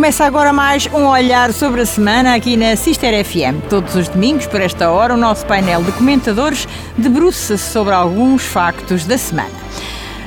Começa agora mais um olhar sobre a semana aqui na Sister FM. Todos os domingos, por esta hora, o nosso painel de comentadores debruça-se sobre alguns factos da semana.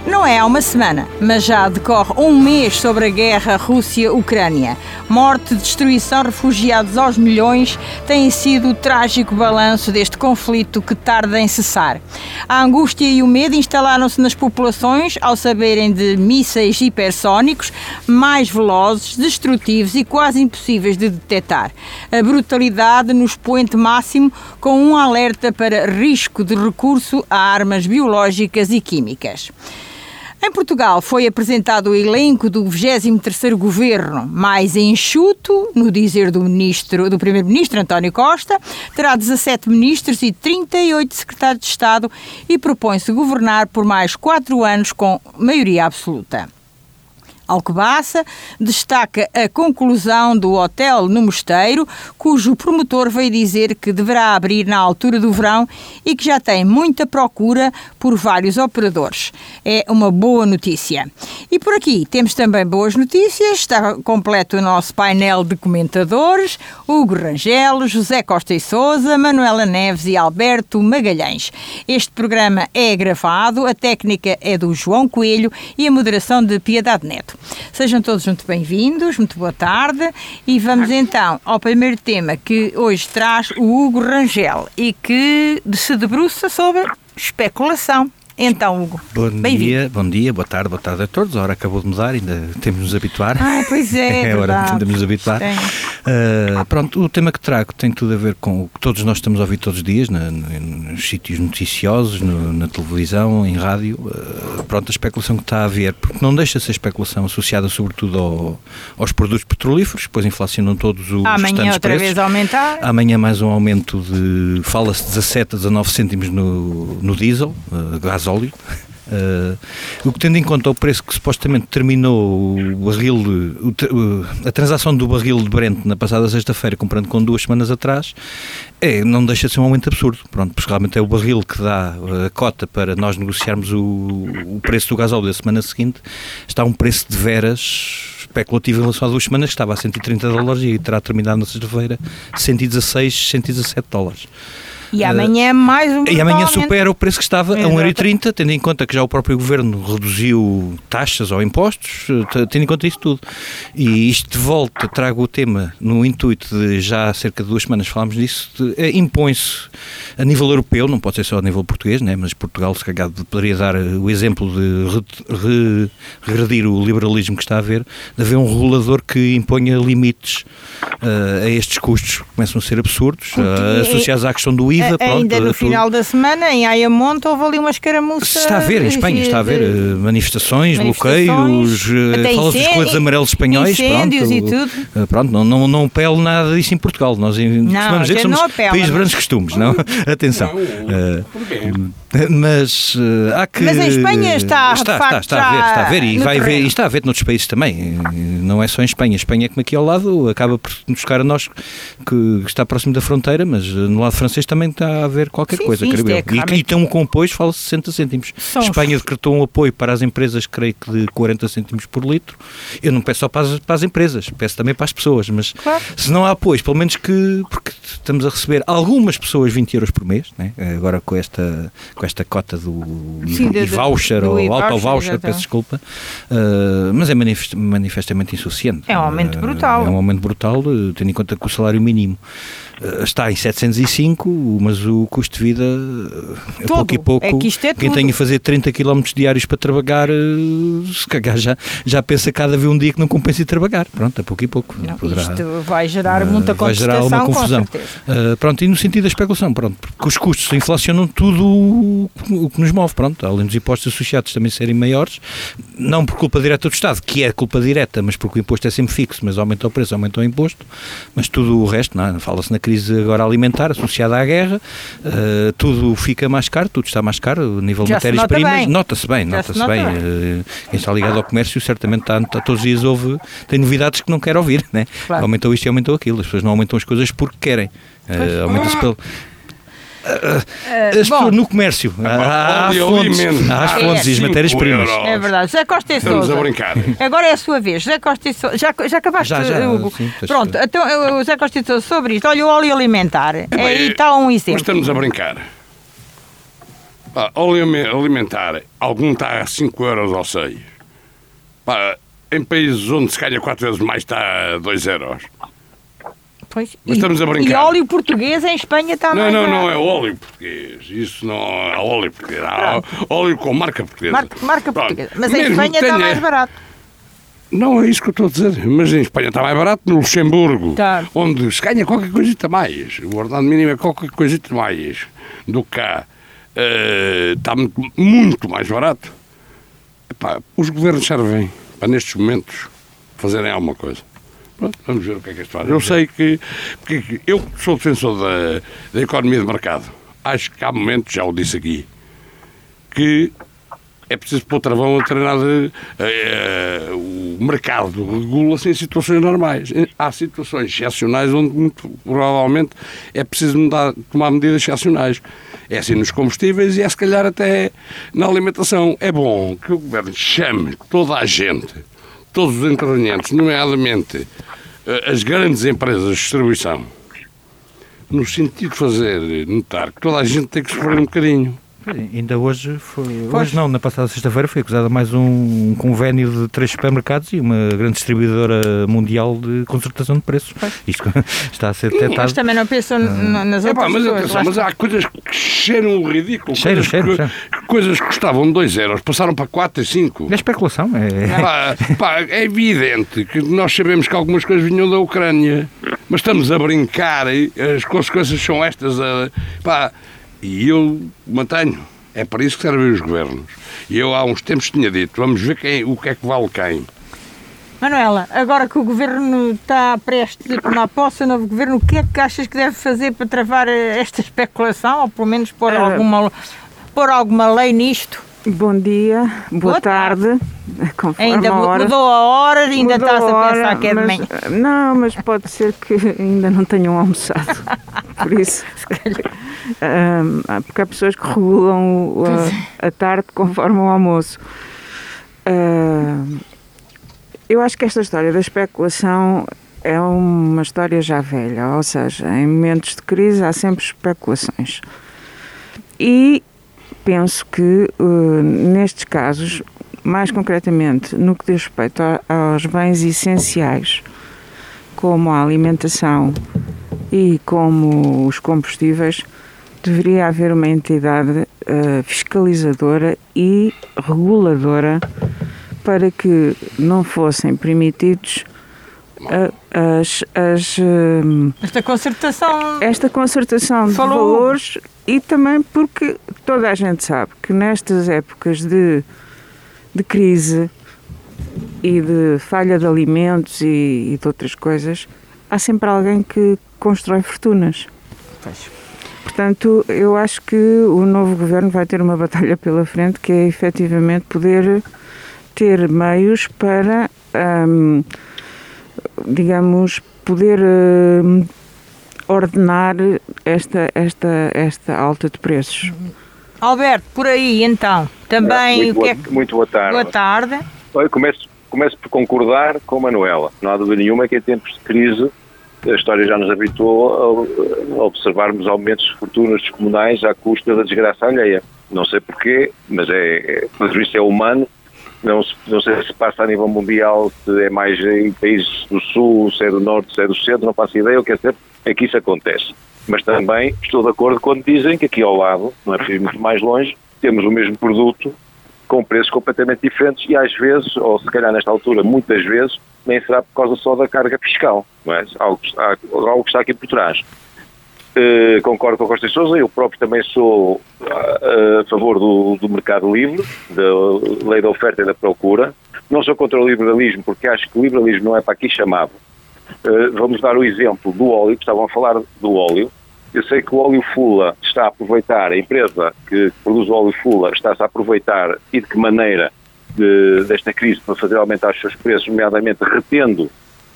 Não é há uma semana, mas já decorre um mês sobre a guerra Rússia-Ucrânia. Morte, destruição, refugiados aos milhões tem sido o trágico balanço deste conflito que tarda em cessar. A angústia e o medo instalaram-se nas populações ao saberem de mísseis hipersónicos mais velozes, destrutivos e quase impossíveis de detectar. A brutalidade no expoente máximo com um alerta para risco de recurso a armas biológicas e químicas. Em Portugal foi apresentado o elenco do 23º governo, mais enxuto, no dizer do ministro, do primeiro-ministro António Costa, terá 17 ministros e 38 secretários de Estado e propõe-se governar por mais quatro anos com maioria absoluta. Alcobaça destaca a conclusão do hotel no Mosteiro, cujo promotor veio dizer que deverá abrir na altura do verão e que já tem muita procura por vários operadores. É uma boa notícia. E por aqui temos também boas notícias. Está completo o nosso painel de comentadores: Hugo Rangel, José Costa e Souza, Manuela Neves e Alberto Magalhães. Este programa é gravado, a técnica é do João Coelho e a moderação de Piedade Neto. Sejam todos muito bem-vindos, muito boa tarde. E vamos então ao primeiro tema que hoje traz o Hugo Rangel e que se debruça sobre especulação. Então, Hugo, bom dia, bom dia, boa tarde, boa tarde a todos. A hora acabou de mudar, ainda temos de nos habituar. Ah, pois é. é hora de nos habituar. Uh, pronto, o tema que trago tem tudo a ver com o que todos nós estamos a ouvir todos os dias, na, nos sítios noticiosos, no, na televisão, em rádio. Uh, pronto, a especulação que está a haver, porque não deixa de ser especulação associada sobretudo ao, aos produtos petrolíferos, depois inflacionam todos os Amanhã outra preços. vez aumentar. Amanhã mais um aumento de, fala-se 17 a 19 cêntimos no, no diesel, uh, gás Uh, o que tendo em conta o preço que supostamente terminou o barril, o, a transação do barril de Brent na passada sexta-feira, comprando com duas semanas atrás, é, não deixa de ser um aumento absurdo. Pronto, porque realmente é o barril que dá a cota para nós negociarmos o, o preço do gasóleo da semana seguinte, está um preço de veras especulativo em relação a duas semanas, que estava a 130 dólares e terá terminado na sexta-feira 116, 117 dólares. E amanhã uh, mais um E amanhã supera o preço que estava Exato. a 1,30€, tendo em conta que já o próprio governo reduziu taxas ou impostos, tendo em conta isso tudo. E isto de volta, trago o tema no intuito de já há cerca de duas semanas falámos disso, é, impõe-se a nível europeu, não pode ser só a nível português, né, mas Portugal se calhar poderia dar o exemplo de re, re, regredir o liberalismo que está a haver, de haver um regulador que imponha limites uh, a estes custos que começam a ser absurdos, uh, associados à questão do IVA vida. Pronto, ainda no final da semana, em Ayamonte, houve ali uma escaramuça. Está a ver, em Espanha, está a ver. Eh, manifestações, bloqueios, eh, fala dos coletes amarelos espanhóis. Incêndios pronto, e tudo. Eh, pronto, não, não, não pele nada disso em Portugal. Nós não, dizer que somos apela, país mas... grandes costumes, não? Atenção. Não, porquê? Mas uh, há que. Mas em Espanha está, está, está, está a ver, está a ver e vai ver, e está a ver noutros países também. Não é só em Espanha. A Espanha, como aqui ao lado, acaba por nos buscar a nós, que está próximo da fronteira, mas no lado francês também está a haver qualquer sim, coisa, sim, creio é eu. E, e tem um compôs, fala-se 60 cêntimos. São Espanha decretou um apoio para as empresas, creio que de 40 cêntimos por litro. Eu não peço só para as, para as empresas, peço também para as pessoas, mas claro. se não há apoio, pelo menos que. Porque estamos a receber algumas pessoas 20 euros por mês, né? agora com esta, com esta cota do Sim, e voucher do, do ou auto-voucher, peço desculpa, uh, mas é manifest, manifestamente insuficiente. É um aumento brutal. Uh, é um aumento brutal, uh, tendo em conta que o salário mínimo está em 705, mas o custo de vida é Todo. pouco e pouco. É que isto é Quem tudo. tem a fazer 30 km diários para trabalhar, se cagar já, já pensa cada vez um dia que não compensa ir trabalhar. Pronto, a pouco e pouco. Não, Poderá, isto vai gerar muita vai gerar alguma confusão. Uh, pronto, e no sentido da especulação, pronto, porque os custos inflacionam tudo o que nos move, pronto, além dos impostos associados também serem maiores, não por culpa direta do Estado, que é culpa direta, mas porque o imposto é sempre fixo, mas aumenta o preço, aumenta o imposto, mas tudo o resto, não, é? fala-se na crise agora alimentar associada à guerra, uh, tudo fica mais caro, tudo está mais caro, nível de matérias-primas, nota-se bem, nota-se nota bem. bem. Uh, quem está ligado ao comércio certamente está, está, todos os dias ouve, tem novidades que não quer ouvir, né? Claro. aumentou isto e aumentou aquilo, as pessoas não aumentam as coisas porque querem, uh, aumenta-se pelo as pessoas no comércio. Há, há fontes, há as fontes e as matérias-primas. É verdade. José Costa e Estamos Sousa. a brincar. Agora é a sua vez. José Costa e Sousa. Já, já acabaste, Já, já, Hugo? sim, Pronto, então o José Costa e Sousa sobre isto. Olha, o óleo alimentar. Aí bem, está um Mas exemplo. estamos a brincar. Pá, óleo alimentar, algum está a 5 euros ou 6. Pá, em países onde se calha 4 vezes mais está a 2 euros. Pois. Mas E- estamos a brincar. E óleo português em Espanha está Não, não, não é óleo português. Isso não é óleo português. Há óleo com marca portuguesa. Marca, marca portuguesa. Mas em Mesmo Espanha que está tenha- mais barato. Não é isso que eu estou a dizer. Mas em Espanha está mais barato, no Luxemburgo, Tá. onde se ganha qualquer coisita mais. O ordenado mínimo é qualquer coisita mais do que cá. Eh, está muito, muito mais barato. Epá, os governos servem para, nestes momentos, fazerem alguma coisa. Pronto, vamos ver o que é que isto faz. Eu sei que, eu sou defensor da, da economia de mercado. Acho que há momentos, já o disse aqui, que é preciso pôr travão a treinar de, eh, o mercado regula-se em situações normais. Há situações excepcionais onde muito provavelmente é preciso mudar, tomar medidas excepcionais. É assim nos combustíveis e é se calhar até na alimentação. É bom que o governo chame toda a gente, todos os intervenientes, nomeadamente eh, as grandes empresas de distribuição, no sentido de fazer notar que toda a gente tem que sofrer um bocadinho. Ainda hoje, foi, hoje não, na passada sexta-feira foi acusada mais um convênio de três supermercados e uma grande distribuidora mundial de concertação de preços. Isto está a ser Mas detectado. também não pensam n- nas Epá, outras mas pessoas. atenção, mas há coisas que cheiram o ridículo. Cheiro, coisas, cheiro, que, cheiro. coisas que custavam 2 euros, passaram para 4 e 5. É especulação, é, Pá, pá, é evidente que nós sabemos que algumas coisas vinham da Ucrânia, mas estamos a brincar e as consequências são estas. a- pá, e eu mantenho, é para isso que servem os governos. E eu há uns tempos tinha dito, vamos ver quem, o que é que vale quem. Manuela, agora que o governo está prestes a tomar posse, o novo governo, o que é que achas que deve fazer para travar eh, esta especulação, ou pelo menos pôr, Ah. alguma, pôr alguma lei nisto? Bom dia, boa, Boa tarde. Conforme Ainda a hora. mudou a hora, ainda está-se a hora, pensar que é de manhã. Não, mas pode ser que ainda não tenham almoçado. Por isso. Ahm, há- porque há pessoas que regulam a, a tarde conforme o almoço. Eu acho que esta história da especulação é uma história já velha, ou seja, em momentos de crise há sempre especulações. E penso que eh, nestes casos, mais concretamente no que diz respeito a- aos bens essenciais, como a alimentação e como os combustíveis, deveria haver uma entidade eh, fiscalizadora e reguladora para que não fossem permitidos a- as, as, eh, Esta concertação. esta concertação de Falou. valores e também porque toda a gente sabe que nestas épocas de, de crise e de falha de alimentos e, e de outras coisas, há sempre alguém que constrói fortunas. Portanto, eu acho que o novo governo vai ter uma batalha pela frente que é efetivamente poder ter meios para, hum, digamos, poder hum, ordenar esta, esta, esta alta de preços. Alberto, por aí então, também muito, o que é boa, que. muito boa tarde. Boa tarde. Olha, começo, começo por concordar com a Manuela. Não há dúvida nenhuma que em tempos de crise a história já nos habituou a, observarmos aumentos de fortunas descomunais à custa da desgraça alheia. Não sei porquê, mas é, é, mas isso é humano. Não, não sei se passa a nível mundial, se é mais em países do sul, se é do norte, se é do centro, não faço ideia. O que é certo é que isso acontece. Mas também estou de acordo quando dizem que aqui ao lado, não é preciso muito mais longe, temos o mesmo produto com preços completamente diferentes e às vezes, ou se calhar nesta altura, muitas vezes, nem será por causa só da carga fiscal. É? algo, algo que está aqui por trás. Eh, concordo com a Costa Sousa, eu próprio também sou ah, a favor do, do mercado livre, da lei da oferta e da procura. Não sou contra o liberalismo, porque acho que o liberalismo não é para aqui chamado. Eh, vamos dar o exemplo do óleo, que estavam a falar do óleo. Eu sei que o óleo Fula está a aproveitar, a empresa que produz o óleo Fula está-se a aproveitar e de que maneira de- desta crise para fazer aumentar os seus preços, nomeadamente retendo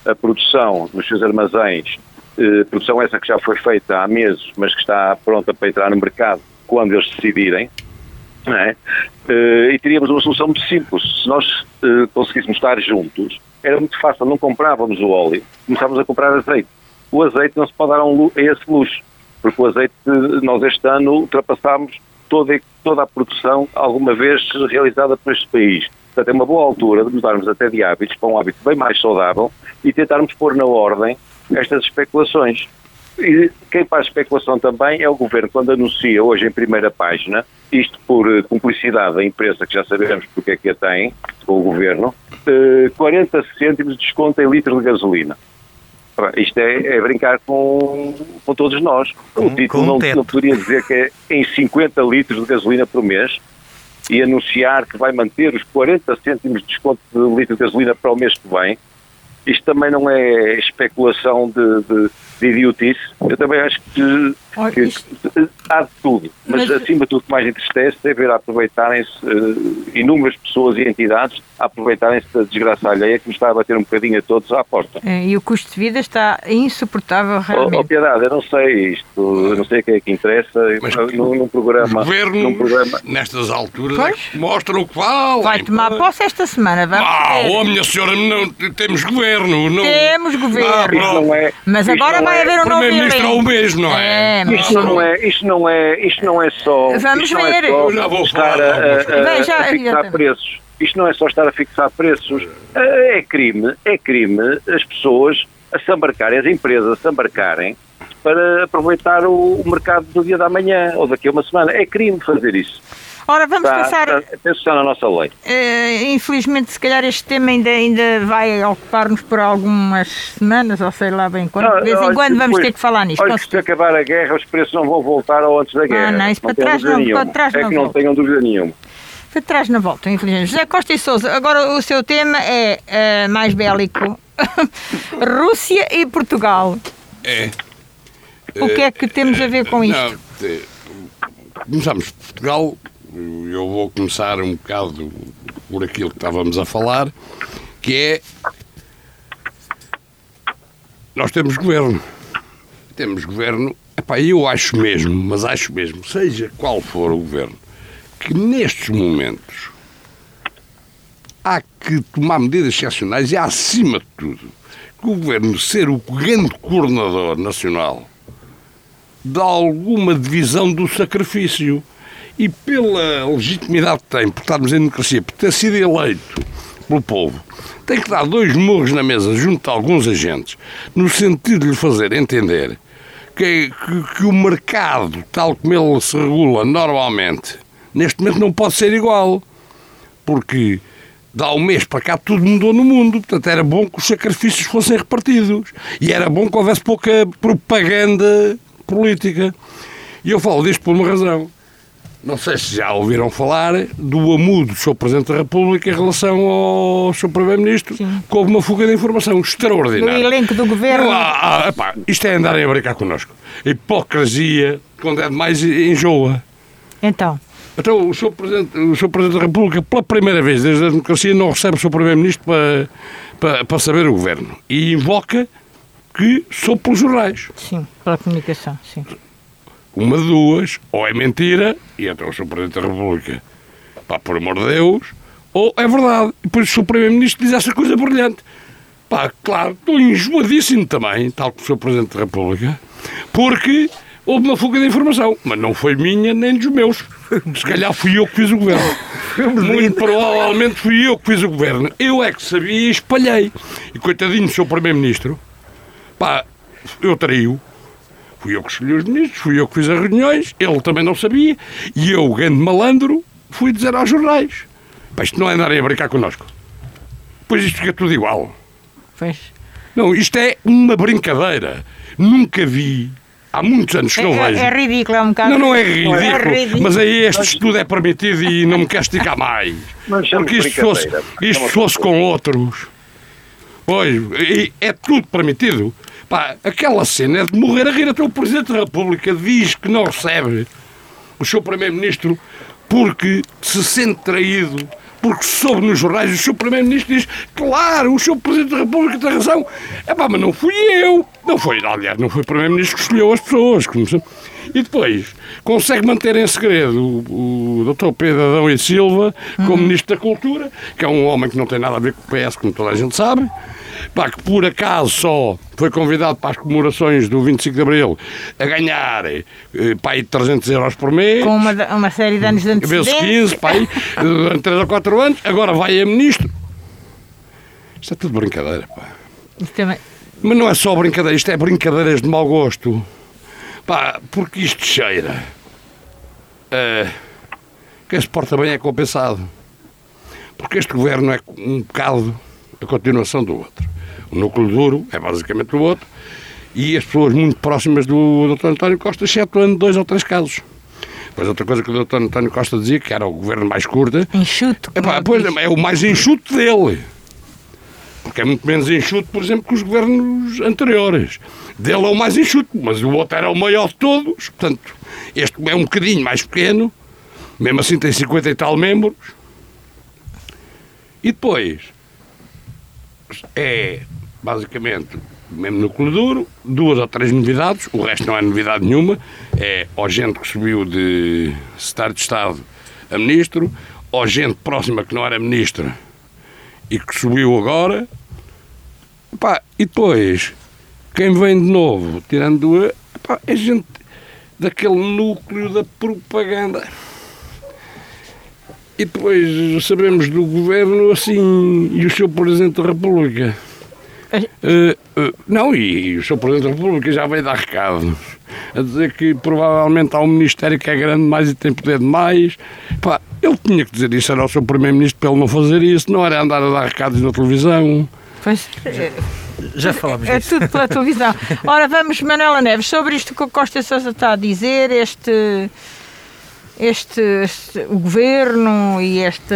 a produção nos seus armazéns eh, produção essa que já foi feita há meses, mas que está pronta para entrar no mercado quando eles decidirem, é? Eh, e teríamos uma solução muito simples. Se nós eh, conseguíssemos estar juntos, era muito fácil, não comprávamos o óleo, começávamos a comprar azeite. O azeite não se pode dar a, um, a esse luxo, porque o azeite, nós este ano ultrapassámos toda, toda a produção alguma vez realizada por este país. Portanto, é uma boa altura de mudarmos até de hábitos para um hábito bem mais saudável e tentarmos pôr na ordem estas especulações. E quem faz especulação também é o Governo, quando anuncia hoje em primeira página, isto por uh, cumplicidade da empresa, que já sabemos porque é que a tem, com o Governo, uh, 40 cêntimos de desconto em litro de gasolina. Isto é, é, brincar com, com todos nós. O título não, não poderia dizer que é em 50 litros de gasolina por mês e anunciar que vai manter os 40 cêntimos de desconto de litro de gasolina para o mês que vem. Isto também não é especulação de, de de idiotice. Eu também acho que, que, há de tudo, mas, mas, acima de tudo o que mais entristece é ver aproveitarem-se uh, inúmeras pessoas e entidades a aproveitarem-se da desgraça alheia que nos está a bater um bocadinho a todos à porta. É, e o custo de vida está insuportável realmente. Oh, oh Piedade, eu não sei isto, eu não sei o que é que interessa, mas num, num programa... Num programa... nestas alturas, é mostram o que vale. Vai tomar posse esta semana, vamos Ah, oh minha senhora, não, temos governo. Não... Temos governo. Ah, é, mas agora vai haver um novo Primeiro-Ministro é o mesmo, não é? é isto, não é isto, não é, isto não é só... Vamos ver. É só já vou estar a, a, a, a fixar preços. Isto não é só estar a fixar preços. É crime, é crime as pessoas a se embarcarem, as empresas a se embarcarem para aproveitar o, mercado do dia da manhã ou daqui a uma semana. É crime fazer isso. Ora, vamos está, pensar. Está, está na nossa lei. Uh, infelizmente, se calhar este tema ainda, ainda vai ocupar-nos por algumas semanas, ou sei lá bem quando. Não, de vez em quando vamos ter que falar nisto. Olha, se acabar a guerra, os preços não vão voltar ao antes da ah, guerra. Ah, não, isso não para trás não, para trás é não que não tenham dúvida nenhuma. Para trás não voltam, infelizmente. José Costa e Souza, agora o seu tema é uh, mais bélico. Rússia e Portugal. É. O que é que temos a ver com isto? Não, é, começamos Portugal eu vou começar um bocado por aquilo que estávamos a falar, que é nós temos governo. Temos governo, epá, eu acho mesmo, mas acho mesmo, seja qual for o governo, que nestes momentos há que tomar medidas excepcionais e, acima de tudo, que o governo ser o grande coordenador nacional de alguma divisão do sacrifício e pela legitimidade que tem por estarmos em democracia, por ter sido eleito pelo povo, tem que dar dois morros na mesa junto a alguns agentes, no sentido de lhe fazer entender que, que, que, o mercado, tal como ele se regula normalmente, neste momento não pode ser igual. Porque dá um mês para cá tudo mudou no mundo. Portanto, era bom que os sacrifícios fossem repartidos. E era bom que houvesse pouca propaganda política. E eu falo disto por uma razão. Não sei se já ouviram falar do amudo do Sr. Presidente da República em relação ao Sr. Primeiro-Ministro, que houve uma fuga de informação extraordinária. No elenco do governo. Ah, epá, isto é andarem a brincar connosco. A hipocrisia, quando é demais, enjoa. Então. Então, o Sr. Presidente, o Sr. Presidente da República, pela primeira vez desde a democracia, não recebe o Sr. Primeiro-Ministro para, para, para saber o governo. E invoca que sou pelos jornais. Sim, pela comunicação, sim. Uma de duas, ou é mentira, e então o Sr. Presidente da República, pá, por amor de Deus, ou é verdade. E depois o Sr. Primeiro-Ministro diz essa coisa brilhante. Pá, claro, estou enjoadíssimo também, tal como o Sr. Presidente da República, porque houve uma fuga de informação, mas não foi minha nem dos meus. Se calhar fui eu que fiz o governo. Muito provavelmente fui eu que fiz o governo. Eu é que sabia e espalhei. E coitadinho do Sr. Primeiro-Ministro, pá, eu traí-o Fui eu que escolhi os ministros, fui eu que fiz as reuniões, ele também não sabia, e eu, grande malandro, fui dizer aos jornais: Pá, isto não é andarem a brincar connosco. Pois isto fica tudo igual. Pois. Não, isto é uma brincadeira. Nunca vi. Há muitos anos que é, não é, vejo. É ridículo, é um bocado. Não, não é ridículo. É ridículo. Mas aí este estudo é permitido e não me quer esticar mais. Porque isto fosse, isto fosse com outros. Pois, é tudo permitido. Pá, aquela cena é de morrer a rir. Até o Presidente da República diz que não recebe o seu Primeiro-Ministro porque se sente traído porque soube nos jornais, o seu Primeiro-Ministro diz, claro, o seu Presidente da República tem razão. É pá, mas não fui eu. Não foi, aliás, não foi o Primeiro-Ministro que escolheu as pessoas. E depois, consegue manter em segredo o, o Dr. Pedro Adão e Silva como uhum. Ministro da Cultura, que é um homem que não tem nada a ver com o PS, como toda a gente sabe pá, que por acaso só foi convidado para as comemorações do 25 de Abril a ganhar eh, pá, 300 euros por mês. Com uma, uma série de anos de antecedência. Vezes 15, pá, durante 3 ou 4 anos, agora vai a ministro. Isto é tudo brincadeira, pá. Também... Mas não é só brincadeira, isto é brincadeiras de mau gosto. Pá, porque isto cheira. Uh, quem se porta bem é compensado. Porque este governo é um bocado a continuação do outro. O núcleo duro é basicamente o outro e as pessoas muito próximas do Dr. António Costa, excetuando dois ou três casos. Depois outra coisa que o Dr. António Costa dizia, que era o governo mais curto. Enxuto. É, pois, é o mais enxuto dele. Porque é muito menos enxuto, por exemplo, que os governos anteriores. Dele é o mais enxuto, mas o outro era o maior de todos. Portanto, este é um bocadinho mais pequeno, mesmo assim tem 50 e tal membros. E depois, é basicamente mesmo núcleo duro, duas ou três novidades, o resto não é novidade nenhuma, é ou gente que subiu de secretário de Estado a ministro, ou gente próxima que não era ministra e que subiu agora. Epá, e depois, quem vem de novo, tirando epá, é gente daquele núcleo da propaganda. E depois sabemos do governo assim e o seu Presidente da República. Uh, uh, não, e, e, o seu Presidente da República já veio dar recados a dizer que provavelmente há um Ministério que é grande demais e tem poder demais. Pá, ele tinha que dizer isso, era o seu Primeiro-Ministro para ele não fazer isso, não era andar a dar recados na televisão. Pois, é, já falámos é, disso. É tudo pela televisão. Ora, vamos, Manuela Neves, sobre isto que o Costa Sousa está a dizer, este este, este, o governo e este,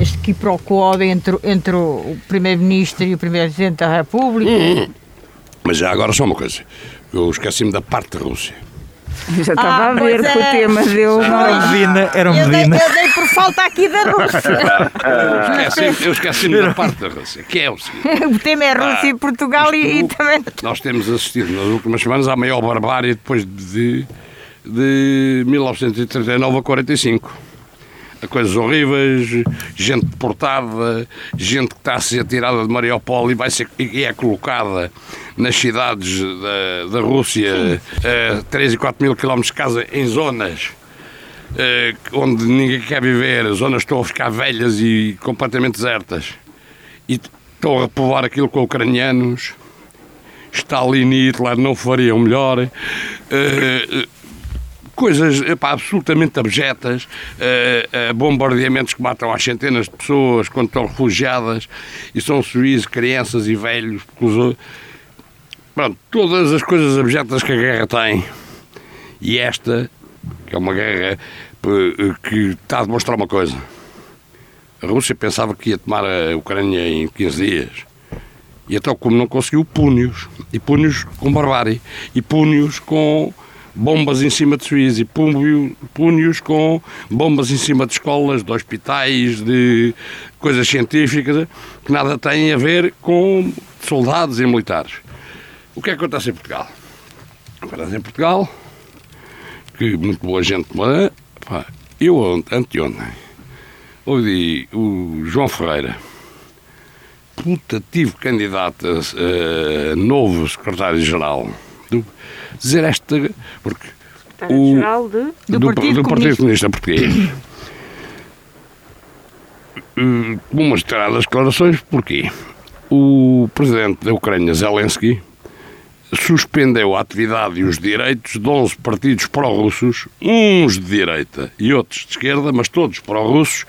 este quiprocó entre, entre o primeiro-ministro e o primeiro-presidente da República. Hum, mas já agora só uma coisa. Eu esqueci-me da parte da Rússia. Eu já estava ah, a ver é. que o tema deu uma. Medina, era um Medina. Eu, dei, por falta aqui da Rússia. eu esqueci-me da parte da Rússia, que é o seguinte. O tema é Rússia ah, e Portugal e, e, também. Nós temos assistido nas últimas semanas à maior barbárie depois de de 1939 a 45. Coisas horríveis, gente deportada, gente que está a ser tirada de Mariupol e, vai ser, e é colocada nas cidades da, da Rússia, a 3 e 4 mil quilómetros de casa, em zonas uh, onde ninguém quer viver, as zonas estão a ficar velhas e completamente desertas. E estão a repovoar aquilo com ucranianos. Stalin e Hitler não fariam melhor. Uh, coisas epá, absolutamente abjetas, uh, uh, bombardeamentos que matam às centenas de pessoas quando estão refugiadas e são suíços, crianças e velhos. Pronto, todas as coisas abjetas que a guerra tem. E esta, que é uma guerra uh, que está a demonstrar uma coisa. A Rússia pensava que ia tomar a Ucrânia em 15 dias. E então, como não conseguiu, pune-os. E pune-os com barbárie. E pune-os com bombas em cima de Suíça e punhos com bombas em cima de escolas, de hospitais, de coisas científicas que nada têm a ver com soldados e militares. O que é que acontece em Portugal? Acontece em Portugal que muito boa gente. Pá, eu anteontem ouvi o João Ferreira, putativo candidato a, a novo secretário-geral dizer esta. Porque o, geral de... do, do, Partido, do Partido Comunista Português. Uh, umas determinadas declarações, porquê? O presidente da Ucrânia, Zelensky, suspendeu a atividade e os direitos de 11 partidos pró-russos, uns de direita e outros de esquerda, mas todos pró-russos,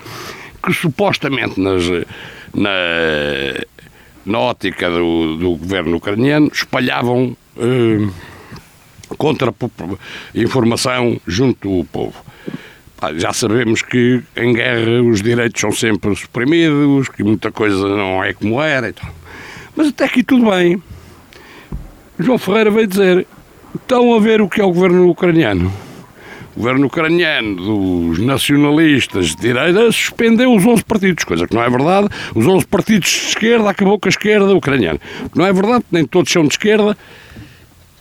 que supostamente nas, na, na ótica do, do governo ucraniano espalhavam. Uh, contra-informação junto do povo. Já sabemos que em guerra os direitos são sempre suprimidos, que muita coisa não é como era e tal. Mas até aqui tudo bem. João Ferreira veio dizer: estão a ver o que é o governo ucraniano. o governo ucraniano dos nacionalistas de direita suspendeu os 11 partidos, coisa que não é verdade. Os 11 partidos de esquerda acabou com a esquerda ucraniana. Não é verdade, nem todos são de esquerda,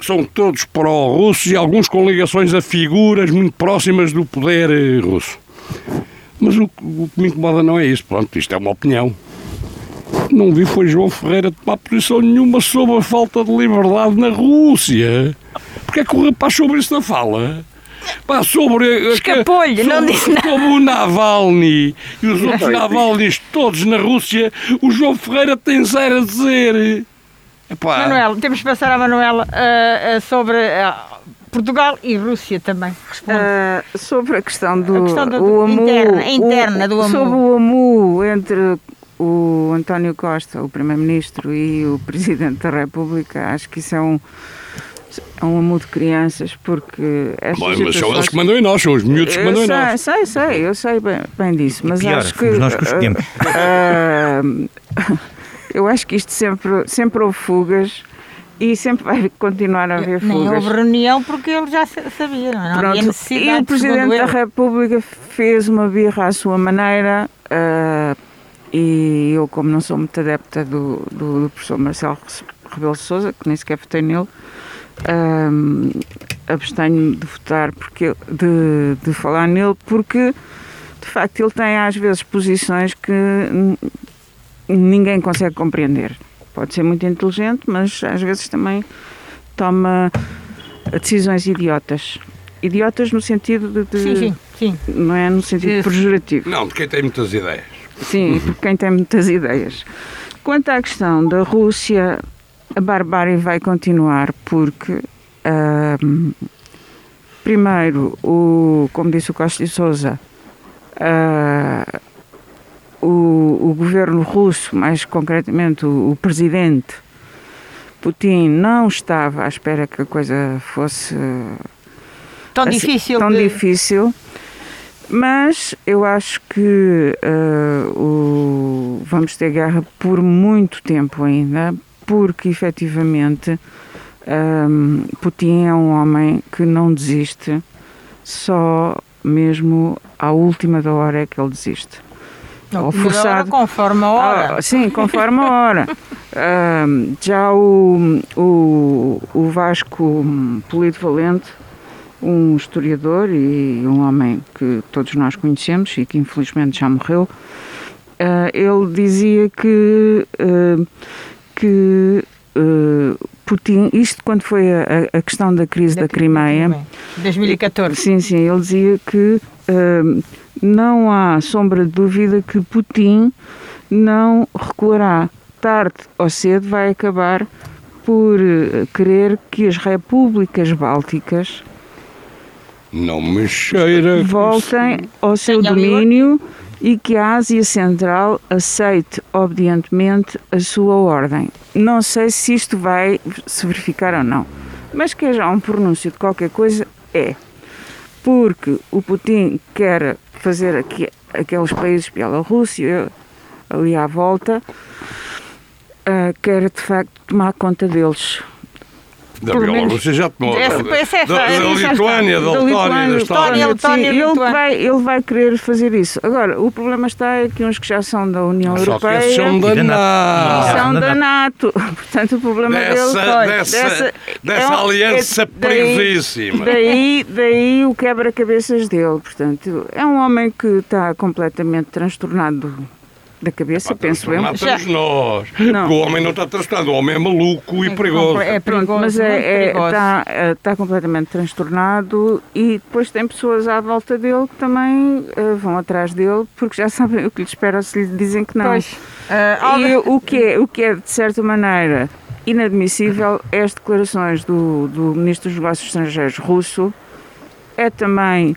são todos pró-russos e alguns com ligações a figuras muito próximas do poder eh, russo. Mas o, o que me incomoda não é isso, pronto, isto é uma opinião. Não vi foi João Ferreira tomar posição nenhuma sobre a falta de liberdade na Rússia. Porque é que o rapaz sobre isso não fala? Pá, sobre, Escapou-lhe, não disse nada. Sobre o Navalny e os outros Navalnys todos na Rússia, o João Ferreira tem zero a dizer. Epá, Manuela, temos que passar à Manuela ah, ah, sobre ah, Portugal e Rússia também. Responde. Sobre a questão do, A questão do- o AMU, interna, a interna o- do AMU. Sobre o AMU entre o António Costa, o Primeiro-Ministro, e o Presidente da República, acho que isso é um, é um AMU de crianças, porque Bom, mas são eles que mandam em nós, são os miúdos que mandam em sei, nós. sei, sei, eu sei bem, bem disso, mas pior, acho que nós que os escolhemos. Eu acho que isto sempre, sempre houve fugas e sempre vai continuar a haver Nem fugas. houve reunião porque ele já sa- sabia, não, é? não Pronto, e o Presidente da. República fez uma birra à sua maneira ah, e eu, como não sou muito adepta do, do, do professor Marcelo Rebelo de Sousa, que nem sequer votei nele, ah, abstenho de votar, porque, de, de falar nele, porque de facto ele tem às vezes posições que ninguém consegue compreender. Pode ser muito inteligente, mas às vezes também toma decisões idiotas. Idiotas no sentido de, de- Sim, sim, sim. não é no sentido Sim. pejorativo. Não, de quem tem muitas ideias. Sim, porque quem tem muitas ideias. Quanto à questão da Rússia, a barbárie vai continuar porque primeiro, o, como disse o Costa e Souza, ah, o, o governo russo, mais concretamente o, o presidente Putin, não estava à espera que a coisa fosse Tão assim, difícil. tão difícil. Mas eu acho que eh, o- vamos ter guerra por muito tempo ainda, porque efetivamente ehm, Putin é um homem que não desiste, só mesmo à última da hora é que ele desiste. Ou forçado. Conforme a hora. Ah, sim, conforme a hora. Já o, o, o Vasco Polido Valente, um historiador e um homem que todos nós conhecemos e que infelizmente já morreu, ah, ele dizia que, ah, que ah, Putin, isto quando foi a, a questão da crise da, Crimeia, 2014. Sim, sim, ele dizia que não há sombra de dúvida que Putin não recuará. Tarde ou cedo vai acabar por eh, querer que as repúblicas bálticas Não me cheira. voltem ao seu domínio e que a Ásia Central aceite obedientemente a sua ordem. Não sei se isto vai se verificar ou não, mas que haja um pronúncio de qualquer coisa é. Porque o Putin quer fazer aqui, aqueles países, Bielorrússia, ali à volta, ah, quer de facto tomar conta deles. Da menos- Bielorrússia já tomou. Essa- da, essa é da, essa da já Lituânia, da Da Letónia, da Lituânia, Estónia. Letónia, Sim, ele, vai, ele vai querer fazer isso. Agora, o problema está é que uns que já são da União Só que Europeia esses são da da NATO. São da da NATO. Portanto, o problema Dessa, dele dessa, dessa é um- aliança é- daí- perigosíssima. Daí, daí o quebra-cabeças dele. Portanto, é um homem que está completamente transtornado da cabeça, penso eu. Matamos nós. Não. O homem não está transtornado, o homem é maluco e perigoso. É perigoso, mas é, é- perigoso. está, é, está completamente transtornado e depois tem pessoas à volta dele que também eh, vão atrás dele porque já sabem o que lhe espera se lhe dizem que não. Pois. Alda- E o que, é, o que é, de certa maneira, inadmissível é as declarações do, do Ministro dos Negócios Estrangeiros russo, é também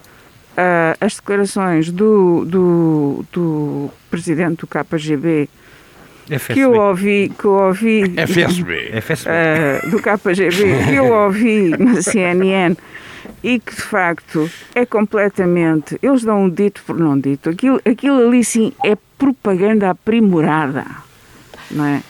ah, as declarações do, do, do Presidente do KGB, que eu FSB. ouvi, que eu ouvi FSB. FSB. eh, do KGB que eu ouvi na CNN e que de facto é completamente. Eles dão um dito por não dito. Aquilo, aquilo ali sim é propaganda aprimorada, não é?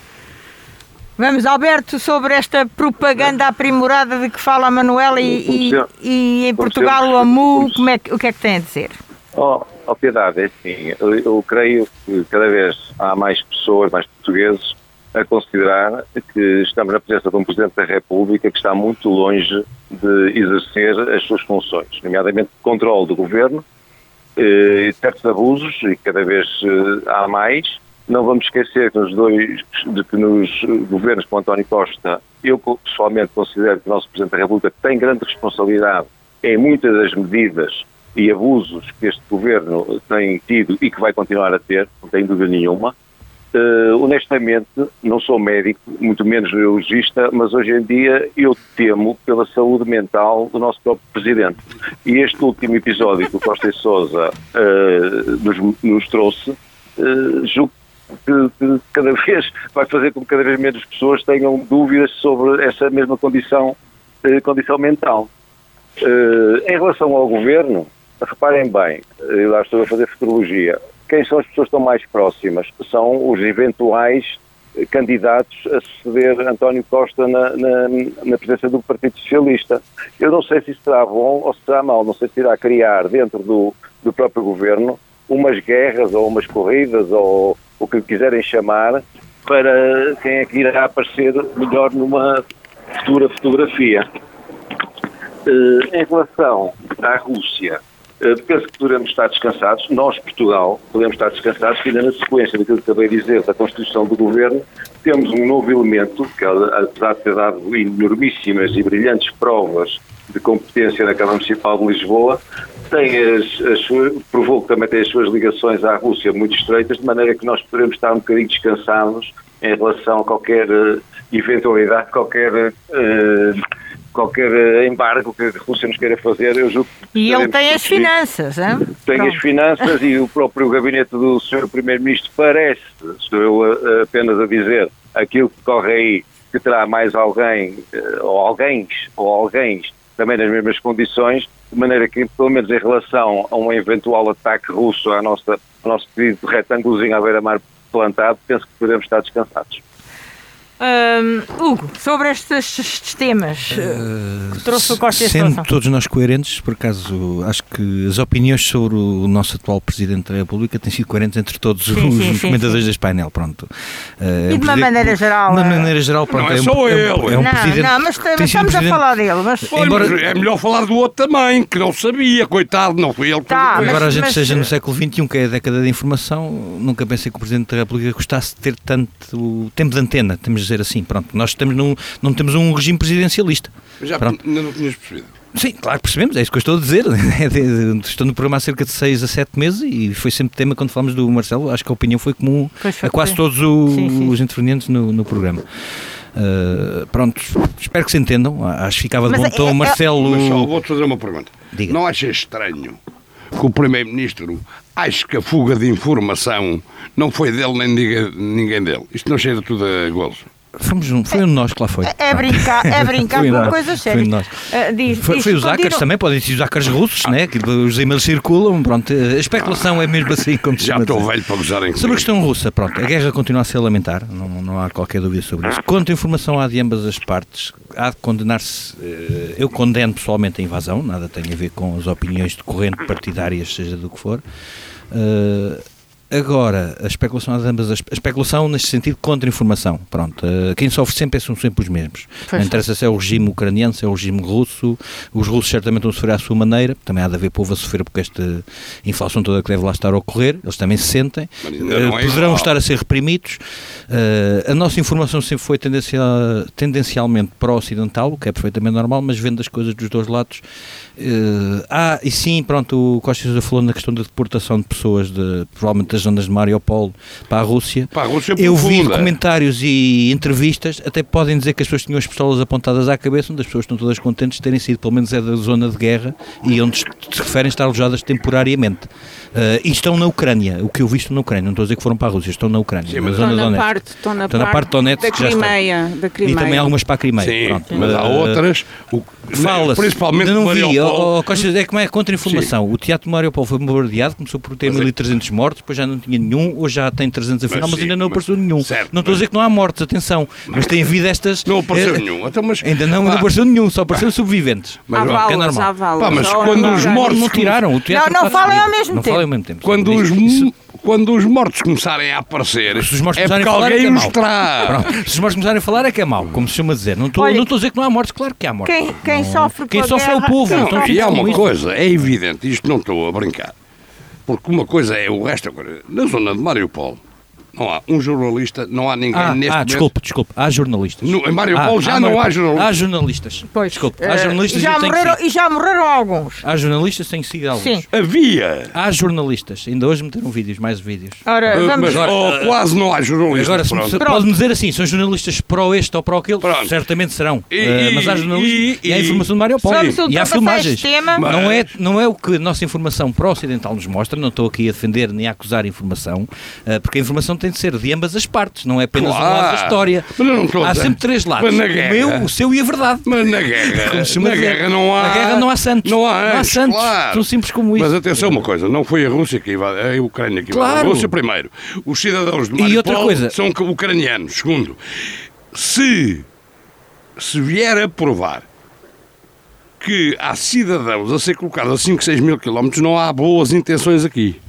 Vamos, Alberto, sobre esta propaganda aprimorada de que fala a Manuela e, e, e em Portugal o AMU, como é, o que é que tem a dizer? Oh, oh, Piedade, é assim, eu, eu creio que cada vez há mais pessoas, mais portugueses, a considerar que estamos na presença de um Presidente da República que está muito longe de exercer as suas funções, nomeadamente controle do Governo, eh, certos abusos, e cada vez eh, há mais. Não vamos esquecer que nos dois, de que nos governos com António Costa, eu pessoalmente considero que o nosso Presidente da República tem grande responsabilidade em muitas das medidas e abusos que este governo tem tido e que vai continuar a ter, não tenho dúvida nenhuma. Eh, honestamente, não sou médico, muito menos neurologista, mas hoje em dia eu temo pela saúde mental do nosso próprio Presidente. E este último episódio que o Costa e Sousa eh, nos, nos trouxe, eh, julgo que, que cada vez vai fazer com que cada vez menos pessoas tenham dúvidas sobre essa mesma condição, eh, condição mental. Eh, em relação ao governo, reparem bem, eu lá estou a fazer futurologia, quem são as pessoas que estão mais próximas? São os eventuais eh, candidatos a suceder António Costa na, na, na presença do Partido Socialista. Eu não sei se isso será bom ou se será mau, não sei se irá criar dentro do, do próprio governo umas guerras ou umas corridas ou o que quiserem chamar para quem é que irá aparecer melhor numa futura fotografia. Eh, em relação à Rússia, eh, penso que poderemos estar descansados, nós, Portugal, podemos estar descansados, que ainda na sequência daquilo que acabei de dizer da Constituição do Governo, temos um novo elemento, que apesar de ter dado enormíssimas e brilhantes provas de competência na Câmara Municipal de Lisboa, tem as, as suas, provou que também tem as suas ligações à Rússia muito estreitas, de maneira que nós poderemos estar um bocadinho descansados em relação a qualquer eh, eventualidade, qualquer, eh, qualquer eh, embargo que a Rússia nos queira fazer. Eu julgo E ele tem as finanças, hein? Tem as Pronto. finanças e o próprio gabinete do Sr. Primeiro-Ministro parece, estou eu apenas a dizer, aquilo que corre aí, que terá mais alguém, ou alguém, ou alguém também nas mesmas condições, de maneira que, pelo menos em relação a um eventual ataque russo à nossa, ao nosso querido retângulozinho à beira-mar plantado, penso que podemos estar descansados. Hum, Hugo, sobre estes, estes temas eh, que trouxe o Costa a Sendo todos nós coerentes, por acaso, acho que as opiniões sobre o nosso atual Presidente da República têm sido coerentes entre todos Sim, os sim, sim, comentadores deste painel, pronto. É E um de uma maneira geral, De uma eh, maneira geral, pronto. Não é um- só um- ele. É um não, presidente, não, mas estamos a presidente- falar dele. Mas, Embora- mas é melhor falar do outro também, que não sabia, coitado, não foi ele que Tá, mas- Embora a gente mas- esteja no século XXI, que é a década da informação, nunca pensei que o Presidente da República gostasse de ter tanto tempo de antena, temos de dizer assim. Pronto, nós estamos num, não temos um regime presidencialista. Já Pronto. ainda não tinhas percebido. Sim, claro que percebemos, é isso que eu estou a dizer. Estou no programa há cerca de 6 a 7 meses e foi sempre tema quando falamos do Marcelo. Acho que a opinião foi comum foi, a quase foi. todos o- Sim, sim. os intervenientes no, no programa. Uh, pronto, espero que se entendam. Acho que ficava de Mas bom é- tom. é- Marcelo. Mas só vou-te fazer uma pergunta. Diga. Não achas estranho que o Primeiro-Ministro ache que a fuga de informação não foi dele nem ninguém, ninguém dele? Isto não cheira tudo a gozo. Fomos um, foi um de nós que lá foi. é brincar, é brincar Foi com nós, coisas foi sérias. nós. Ah, diz- Foi, diz- foi os hackers também, podem ser os hackers russos, né? que os e-mails circulam, pronto. A especulação é mesmo assim, como Já estou velho para gozarem Sobre a questão russa, pronto, a guerra continua a ser lamentar, não, não há qualquer dúvida sobre isso. Quanto à informação há de ambas as partes, há de condenar-se, eh, eu condeno pessoalmente a invasão, nada tem a ver com as opiniões de corrente partidárias, seja do que for. Eh, Agora, a especulação ambas as, a especulação neste sentido contra a informação. Pronto, eh, quem sofre sempre são sempre os mesmos. Pois. Não interessa se é o regime ucraniano, se é o regime russo. Os russos certamente vão sofrer à sua maneira. Também há de haver povo a sofrer porque esta inflação toda que deve lá estar a ocorrer. Eles também se sentem. Eh, é poderão igual. estar a ser reprimidos. Eh, a nossa informação sempre foi tendencial- tendencialmente pró-ocidental, o que é perfeitamente normal, mas vendo as coisas dos dois lados. eh, ah, e sim, pronto, o Costa Sousa falou na questão da deportação de pessoas, de, provavelmente das zonas de Mariupol para a Rússia. Para a Rússia Eu vi profunda. comentários e entrevistas, até podem dizer que as pessoas tinham as pistolas apontadas à cabeça, onde as pessoas estão todas contentes de terem sido, pelo menos é da zona de guerra, e onde se referem estar alojadas temporariamente. Eh, e estão na Ucrânia, o que eu vi estão na Ucrânia, não estou a dizer que foram para a Rússia, estão na Ucrânia, Sim, mas Estão na Donetsk. parte, estão na Estão na parte de Donetsk da que já estão. Crimeia, da E Crimeia. também algumas para a Crimeia. Sim, pronto. mas há Eh, outras. o- Fala-se, Principalmente ainda não vi, Mariupol. oh, Costa, é como é contra-informação. O Teatro de Mariupol foi bombardeado, começou por ter Mas é- 1.300 mortos, depois já não tinha nenhum, hoje já tem 300 afinal, mas, Mas sim, ainda não mas- apareceu nenhum. certo, não estou a mas- dizer que não há mortes, atenção, mas tem havido estas. Não apareceu eh, nenhum. Então, mas, Ainda não, não apareceu nenhum, só apareceram sobreviventes. mas, há é normal. há valas. Pá, mas quando os Não, mortos não tiraram. O teatro Não, não falem ao mesmo tempo. Ao mesmo tempo. quando, os, Isso- quando os mortos começarem a aparecer, Se os mortos é começarem porque a falar é alguém que é os mau. traz. Se os mortos começarem a falar é que é mau, como se chama dizer. Não estou, a dizer que não há mortes, claro que há mortes. Quem, quem Não- sofre Quem a sofre é o povo. então Não, sofre e há uma isso. coisa, é evidente, isto não estou a brincar. Porque uma coisa é o resto. Agora, na zona de Mariupol, não há um jornalista, não há ninguém Ah, neste ah, momento. desculpe, desculpe. Há jornalistas. No- em Mariupol Ah, já há não há jornalistas. Há jornalistas. Pois, Desculpe, eh, há jornalistas e já, e morreram, e já morreram alguns. Há jornalistas, tenho sido alguns. Sim. Havia. Há jornalistas. Ainda hoje meteram vídeos, mais vídeos. Ora, Ah, vamos mas oh, quase não há jornalistas. Agora, pode-me dizer assim, são jornalistas pró este ou pró aquele? Pronto. Certamente serão. E- Eh, e- mas há jornalistas e, e- há informação de Mário Paulo. E há filmagens. Mas- Não é, não é o que a nossa informação pró-ocidental nos mostra, não estou aqui a defender nem a acusar a informação, eh, porque a informação tem de ser de ambas as partes, não é apenas um lado da Claro. história. Há sempre três lados. Mas na o guerra- meu, o seu e a verdade. Mas na guerra, na guerra não há. Na guerra não há santos. Não há, Não há santos. Claro. Tão simples como isso. Mas atenção uma coisa, não foi a Rússia que invadiu, é a Ucrânia que invadiu. Claro. A Rússia primeiro. Os cidadãos de E Mariupol outra coisa. são ucranianos. Segundo, se, se vier a provar que há cidadãos a ser colocados a 5, 6 mil quilómetros, não há boas intenções aqui.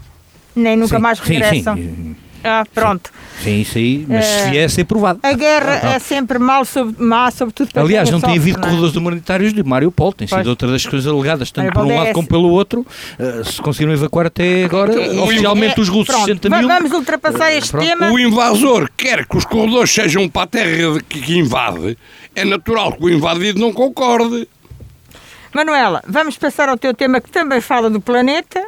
Nem nunca Sim, mais sim, regressam. Sim, Ah, pronto. sim, isso aí, mas Eh, se vier a ser provado. A guerra é sempre mal, sobre, má, sobretudo para Aliás, não tem sofre, havido não é? corredores humanitários de Mariupol, tem Pois. sido outra das coisas alegadas, tanto por um lado como pelo outro. Uh, se conseguiram evacuar até agora, oficialmente É, os russos pronto, 60 va- mil. Vamos ultrapassar este pronto. tema. O invasor quer que os corredores sejam para a terra que, que invade. É natural que o invadido não concorde. Manuela, vamos passar ao teu tema que também fala do planeta,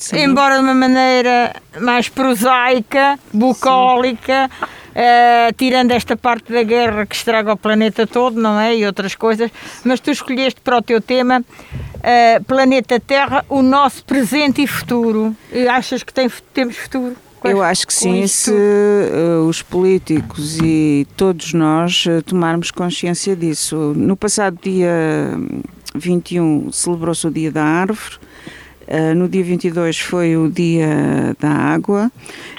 Sim. embora de uma maneira mais prosaica, bucólica, eh, tirando esta parte da guerra que estraga o planeta todo, não é? E outras coisas, mas tu escolheste para o teu tema eh, Planeta Terra, o nosso presente e futuro. E achas que tem, temos futuro? Eu acho que sim, se eh, os políticos e todos nós eh, tomarmos consciência disso. No passado dia hum, 21 celebrou-se o Dia da Árvore, eh, no dia 22 foi o Dia da Água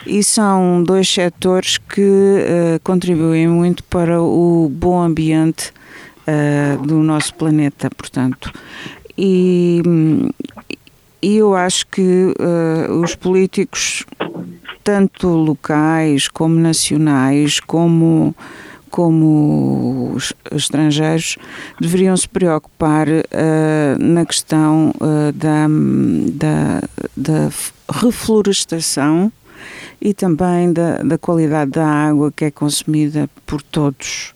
e são dois setores que eh, contribuem muito para o bom ambiente eh, do nosso planeta, portanto. E, e eu acho que os políticos, tanto locais como nacionais, como, como os estrangeiros, deveriam se preocupar eh, na questão eh, da, da, da reflorestação e também da, da qualidade da água que é consumida por todos.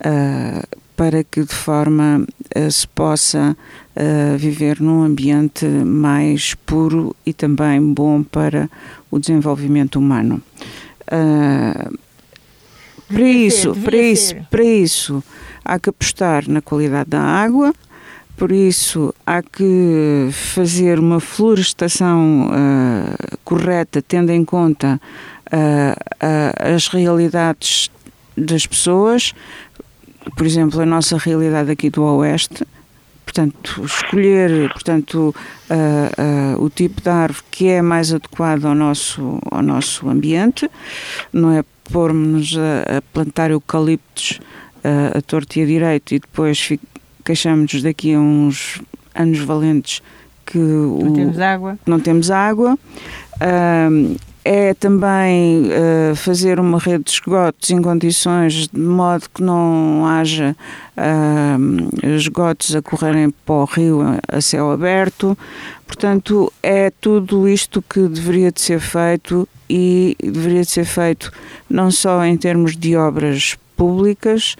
eh, para que de forma se possa viver num ambiente mais puro e também bom para o desenvolvimento humano. Ah, para isso, ser, para isso, ser. para isso há que apostar na qualidade da água. Por isso há que fazer uma florestação ah, correta, tendo em conta ah, ah, as realidades das pessoas, por exemplo, a nossa realidade aqui do Oeste, portanto, escolher portanto, ah, ah, o tipo de árvore que é mais adequado ao nosso, ao nosso ambiente, não é pormos a, a plantar eucaliptos ah, a torto e a direito e depois queixamos-nos daqui a uns anos valentes que Não o, temos água. não temos água. Ahm, é também ah, fazer uma rede de esgotos em condições de modo que não haja ahm, esgotos a correrem para o rio a, céu aberto. Portanto, é tudo isto que deveria de ser feito e deveria de ser feito não só em termos de obras públicas,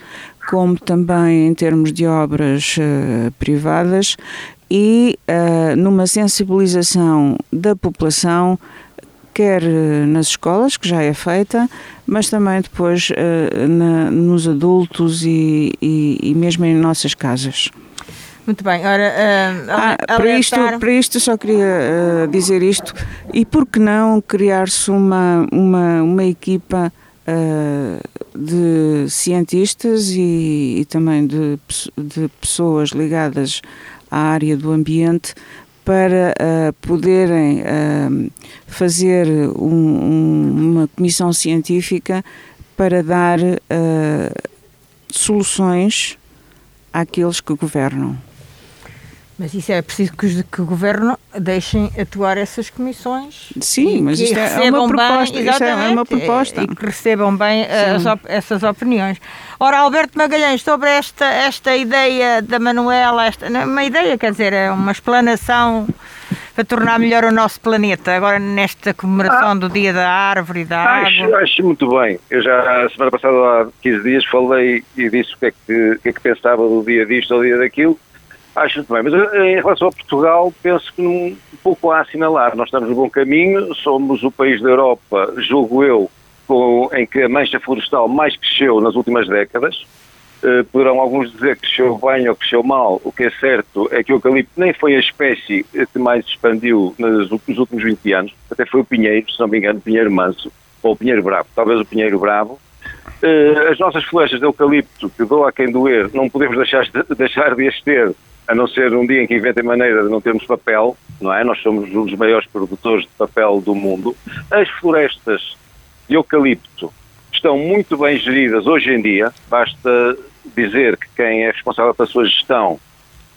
como também em termos de obras ah, privadas e numa sensibilização da população, quer eh, nas escolas, que já é feita, mas também depois eh, na- nos adultos e, e- e mesmo em nossas casas. Muito bem, ora, Ah, ah, para, isto, para isto só queria eh, dizer isto, e por que não criar-se uma, uma, uma equipa de cientistas e, e também de, de pessoas ligadas à área do ambiente para uh, poderem uh, fazer um, um, uma comissão científica para dar uh, soluções àqueles que governam. Mas isso é preciso que os que governam deixem atuar essas comissões. Sim, mas isto é uma proposta. Bem, isto é uma proposta. E que recebam bem as, essas opiniões. Ora, Alberto Magalhães, sobre esta, esta ideia da Manuela, esta, uma ideia, quer dizer, é uma explanação para tornar melhor o nosso planeta, agora nesta comemoração ah, do Dia da Árvore e da acho, Água? Acho muito bem. Eu já, a semana passada, há 15 dias, falei e disse o que é que, que, é que pensava do dia disto ou do dia daquilo. Acho bem, mas eh, em relação a Portugal, penso que um, pouco a assinalar. Nós estamos no bom caminho, somos o país da Europa, julgo eu, com, em que a mancha florestal mais cresceu nas últimas décadas. Uh, poderão alguns dizer que cresceu bem ou que cresceu mal. O que é certo é que o eucalipto nem foi a espécie que mais expandiu nos, últimos 20 anos. Até foi o pinheiro, se não me engano, o pinheiro manso, ou o pinheiro bravo, talvez o pinheiro bravo. Uh, as nossas florestas de eucalipto, que dou a quem doer, não podemos deixar de, deixar de as ter a não ser um dia em que inventem maneira de não termos papel, não é? Nós somos um dos maiores produtores de papel do mundo. As florestas de eucalipto estão muito bem geridas hoje em dia, basta dizer que quem é responsável pela sua gestão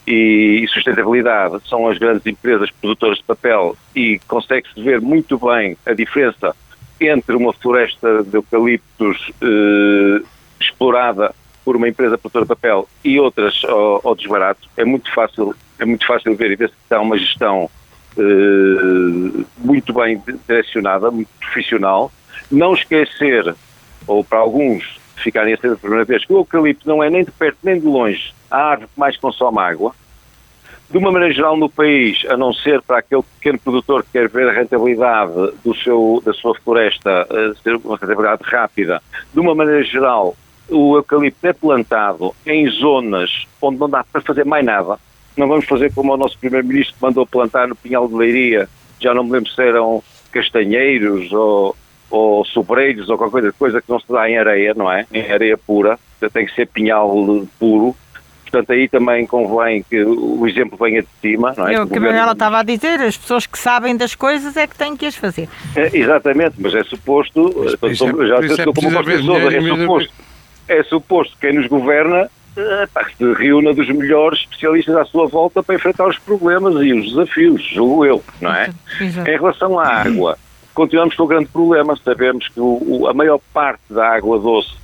e sustentabilidade são as grandes empresas produtoras de papel e consegue-se ver muito bem a diferença entre uma floresta de eucaliptos eh, explorada por uma empresa produtora de papel e outras ao, ao, desbarato, é muito fácil, é muito fácil ver e ver se está uma gestão eh, muito bem direcionada, muito profissional. Não esquecer, ou para alguns ficarem a ser a primeira vez, que o eucalipto não é nem de perto nem de longe a árvore que mais consome água. De uma maneira geral no país, a não ser para aquele pequeno produtor que quer ver a rentabilidade do seu, da sua floresta, uh, ser uma rentabilidade rápida, de uma maneira geral, o eucalipto é plantado em zonas onde não dá para fazer mais nada. Não vamos fazer como o nosso Primeiro-Ministro mandou plantar no Pinhal de Leiria, já não me lembro se eram castanheiros ou, ou sobreiros ou qualquer coisa que não se dá em areia, não é? Em areia pura, tem que ser pinhal puro. Portanto, aí também convém que o exemplo venha de cima, não é? É o que ela estava a dizer, as pessoas que sabem das coisas é que têm que as fazer. É, exatamente, mas é suposto, mas, já sei que como pessoa, é suposto é suposto que quem nos governa eh, pá, se reúna dos melhores especialistas à sua volta para enfrentar os problemas e os desafios, julgo eu, não é? Exato. Em relação à água, continuamos com o grande problema. Sabemos que o, a maior parte da água doce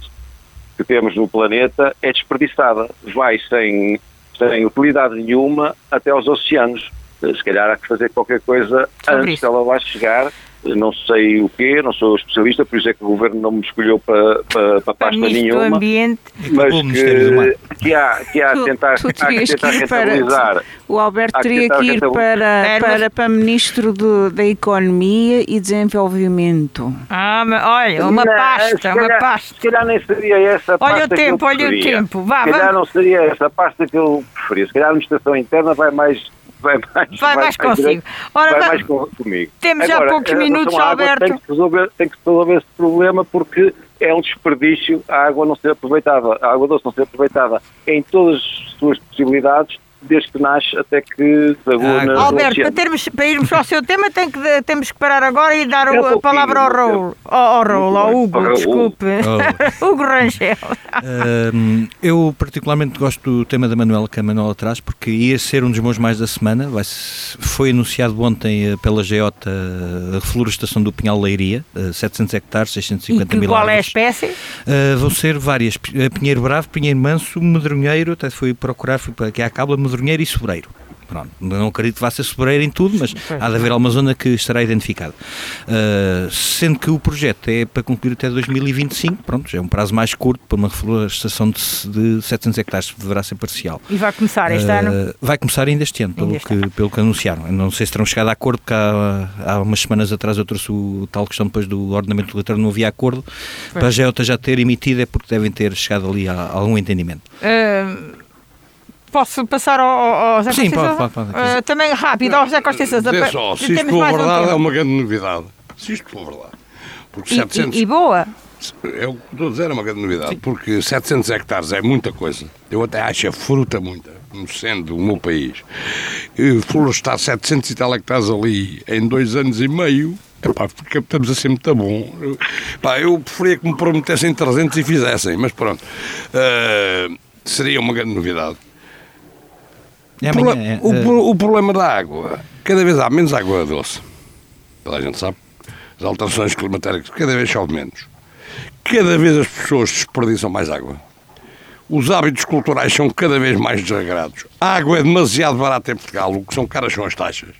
que temos no planeta é desperdiçada. Vai sem, sem utilidade nenhuma até aos oceanos. Se calhar há que fazer qualquer coisa Sobre antes dela lá chegar não sei o quê, não sou especialista, por isso é que o Governo não me escolheu para, para, para pasta nenhuma. Do ambiente. Mas que, que, há, que há a tentar, tu, tu há que tentar rentabilizar. Para, o Alberto teria que ir para, para, para Ministro do, da Economia e Desenvolvimento. Ah, mas, olha, uma não, pasta, calhar, uma pasta. Se calhar nem seria essa pasta Olha o tempo, olha o tempo. Vá, se calhar não seria essa pasta que eu preferia. Se calhar a administração interna vai mais vai mais, vai mais consigo. Ora, vai mais com, comigo. Temos Agora, já poucos minutos, Alberto. Tem que, resolver, tem que resolver esse problema porque é um desperdício a água não ser aproveitada, a água doce não ser aproveitada em todas as suas possibilidades desde que nasce até que desagua ah, Alberto, para, termos, para irmos ao seu tema tem que, temos que parar agora e dar o, a palavra ao Raul, ao, Raul, ao Hugo, desculpe, oh. Hugo Rangel. Uh, eu particularmente gosto do tema da Manuela que a Manuela traz porque ia ser um dos meus mais da semana, Vai foi anunciado ontem eh, pela GEOTA a reflorestação do Pinhal Leiria, 700 hectares, 650 e mil qual é a espécie? Uh, vão ser várias, Pinheiro Bravo, Pinheiro Manso, Medronheiro, até fui procurar, fui para aqui à Cábula, Medronheiro e Sobreiro. Pronto, não acredito que vá ser sobreiro em tudo, mas há de haver alguma zona que estará identificada. Uh, sendo que o projeto é para concluir até 2025, pronto, já é um prazo mais curto para uma reflorestação de, de 700 hectares, deverá ser parcial. E vai começar este uh, ano? Vai começar ainda este ano, pelo, este que, ano. pelo que anunciaram. Eu não sei se terão chegado a acordo, porque há, há umas semanas atrás eu trouxe o tal questão depois do ordenamento regulatório, não havia acordo. Foi. Para a Geota já ter emitido é porque devem ter chegado ali a, a algum entendimento. Uh Posso passar ao, ao José Sim, pode, pode, pode. Uh, também rápido, ao José Costa Sousa. É só, se isto for verdade, é uma grande novidade. Se isto for verdade. Porque e, 700... e, boa. É o que estou a dizer, é uma grande novidade. Sim. Porque 700 hectares é muita coisa. Eu até acho a fruta muita. como sendo o meu país, eh, florestar 700 e tal hectares ali em dois anos e meio, epá, porque estamos a ser muito bom. Epá, eu preferia que me prometessem 300 e fizessem, mas pronto. Uh, seria uma grande novidade. É amanhã, é, o, eh, pro- o problema da água, cada vez há menos água doce. Toda a gente sabe. As alterações climatéricas, cada vez chove menos. Cada vez as pessoas desperdiçam mais água. Os hábitos culturais são cada vez mais desregrados. A água é demasiado barata em Portugal, o que são caras são as taxas.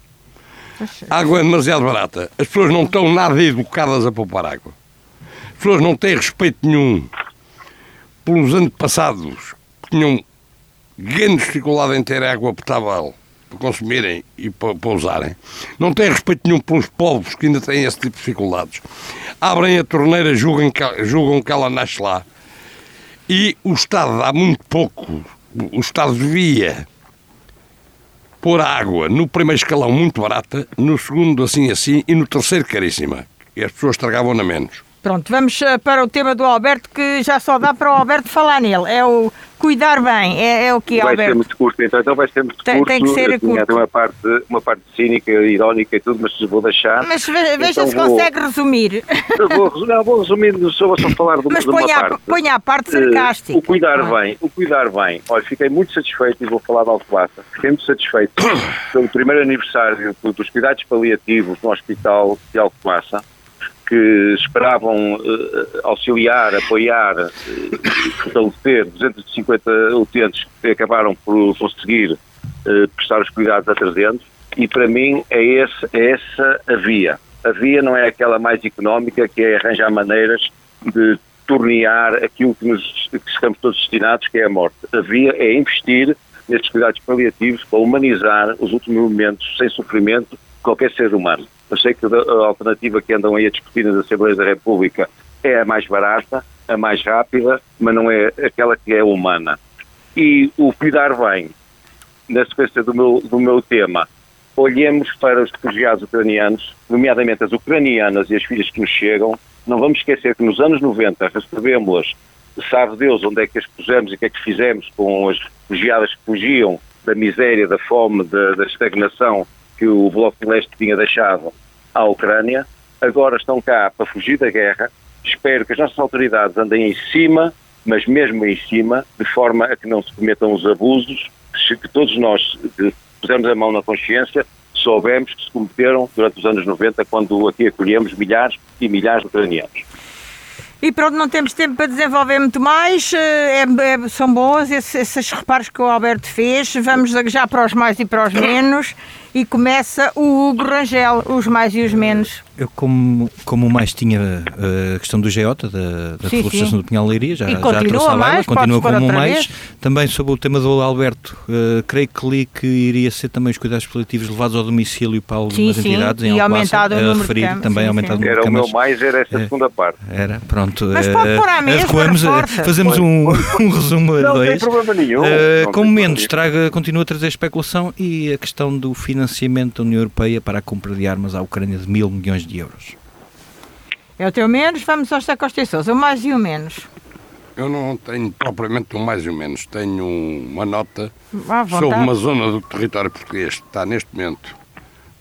A água é demasiado barata. As pessoas não estão nada educadas a poupar água. As pessoas não têm respeito nenhum pelos antepassados que tinham grande dificuldade em ter água potável para consumirem e para, para usarem. Não têm respeito nenhum pelos povos que ainda têm esse tipo de dificuldades. Abrem a torneira, julgam que, julgam que ela nasce lá. E o Estado dá muito pouco. O Estado devia pôr a água no primeiro escalão muito barata, no segundo assim assim e no terceiro caríssima. E as pessoas estragavam-na menos. Pronto, vamos eh, para o tema do Alberto, que já só dá para o Alberto falar nele. É o cuidar bem. É, é o que, vai ser Alberto? muito curto, então, então vai ser muito Tem- curto. tem que ser curto. até uma parte, uma parte cínica, irónica e tudo, mas vou deixar. Mas ve- veja Então se vou- consegue resumir. Vou, não, vou resumindo, só vou só falar de, Mas de uma ponha, a, parte. ponha a parte Eh, sarcástica. o cuidar Ah. bem, o cuidar bem. Olha, fiquei muito satisfeito e vou falar de Alcobaça. Fiquei muito satisfeito pelo primeiro aniversário dos cuidados paliativos no Hospital de Alcobaça, que esperavam eh, auxiliar, apoiar, eh, fortalecer 250 utentes que acabaram por conseguir eh, prestar os cuidados a 300 e para mim é, esse, é essa a via. A via não é aquela mais económica que é arranjar maneiras de tornear aquilo que, nos, que estamos todos destinados, que é a morte. A via é investir nestes cuidados paliativos para humanizar os últimos momentos sem sofrimento qualquer ser humano. Eu sei que a alternativa que andam aí a discutir nas Assembleias da República é a mais barata, a mais rápida, mas não é aquela que é humana. E o cuidar bem, na sequência do meu, do meu tema, olhemos para os refugiados ucranianos, nomeadamente as ucranianas e as filhas que nos chegam. Não vamos esquecer que nos anos 90 recebemos-las, sabe Deus onde é que as pusemos e o que é que fizemos com as refugiadas que fugiam da miséria, da fome, da, da estagnação que o Bloco de Leste tinha deixado à Ucrânia. Agora estão cá para fugir da guerra. Espero que as nossas autoridades andem em cima, mas mesmo em cima, de forma a que não se cometam os abusos que todos nós que pusemos a mão na consciência soubemos que se cometeram durante os anos 90, quando aqui acolhemos milhares e milhares de ucranianos. E pronto, não temos tempo para desenvolver muito mais. eh, é- é- são bons esses, esses reparos que o Alberto fez. Vamos já para os mais e para os menos. E começa o Hugo Rangel, os mais e os menos. Eu, como, como mais tinha uh, a questão do GEOTA, da, da Sim, florestação sim. do Pinhal Leiria, já, E já trouxe baila, mais, continua como mais. vez. Também sobre o tema do Alberto, uh, creio que li que iria ser também os cuidados paliativos levados ao domicílio para algumas Sim, sim, entidades e em Alcobaça, aumentado o a número de referir também sim, aumentado sim. o número Era o meu mais, era essa segunda parte. Era, pronto. Mas eh, pode pôr à mesa, eh, fazemos um, um resumo a Não tem dois. problema nenhum. Eh, Não como menos, traga, continua a trazer especulação e a questão do financiamento da União Europeia para a compra de armas à Ucrânia de mil milhões de euros. É o teu menos, vamos ao José Costa e Sousa, o mais e o menos. Eu não tenho propriamente um mais ou menos, tenho uma nota sobre uma zona do território português que está neste momento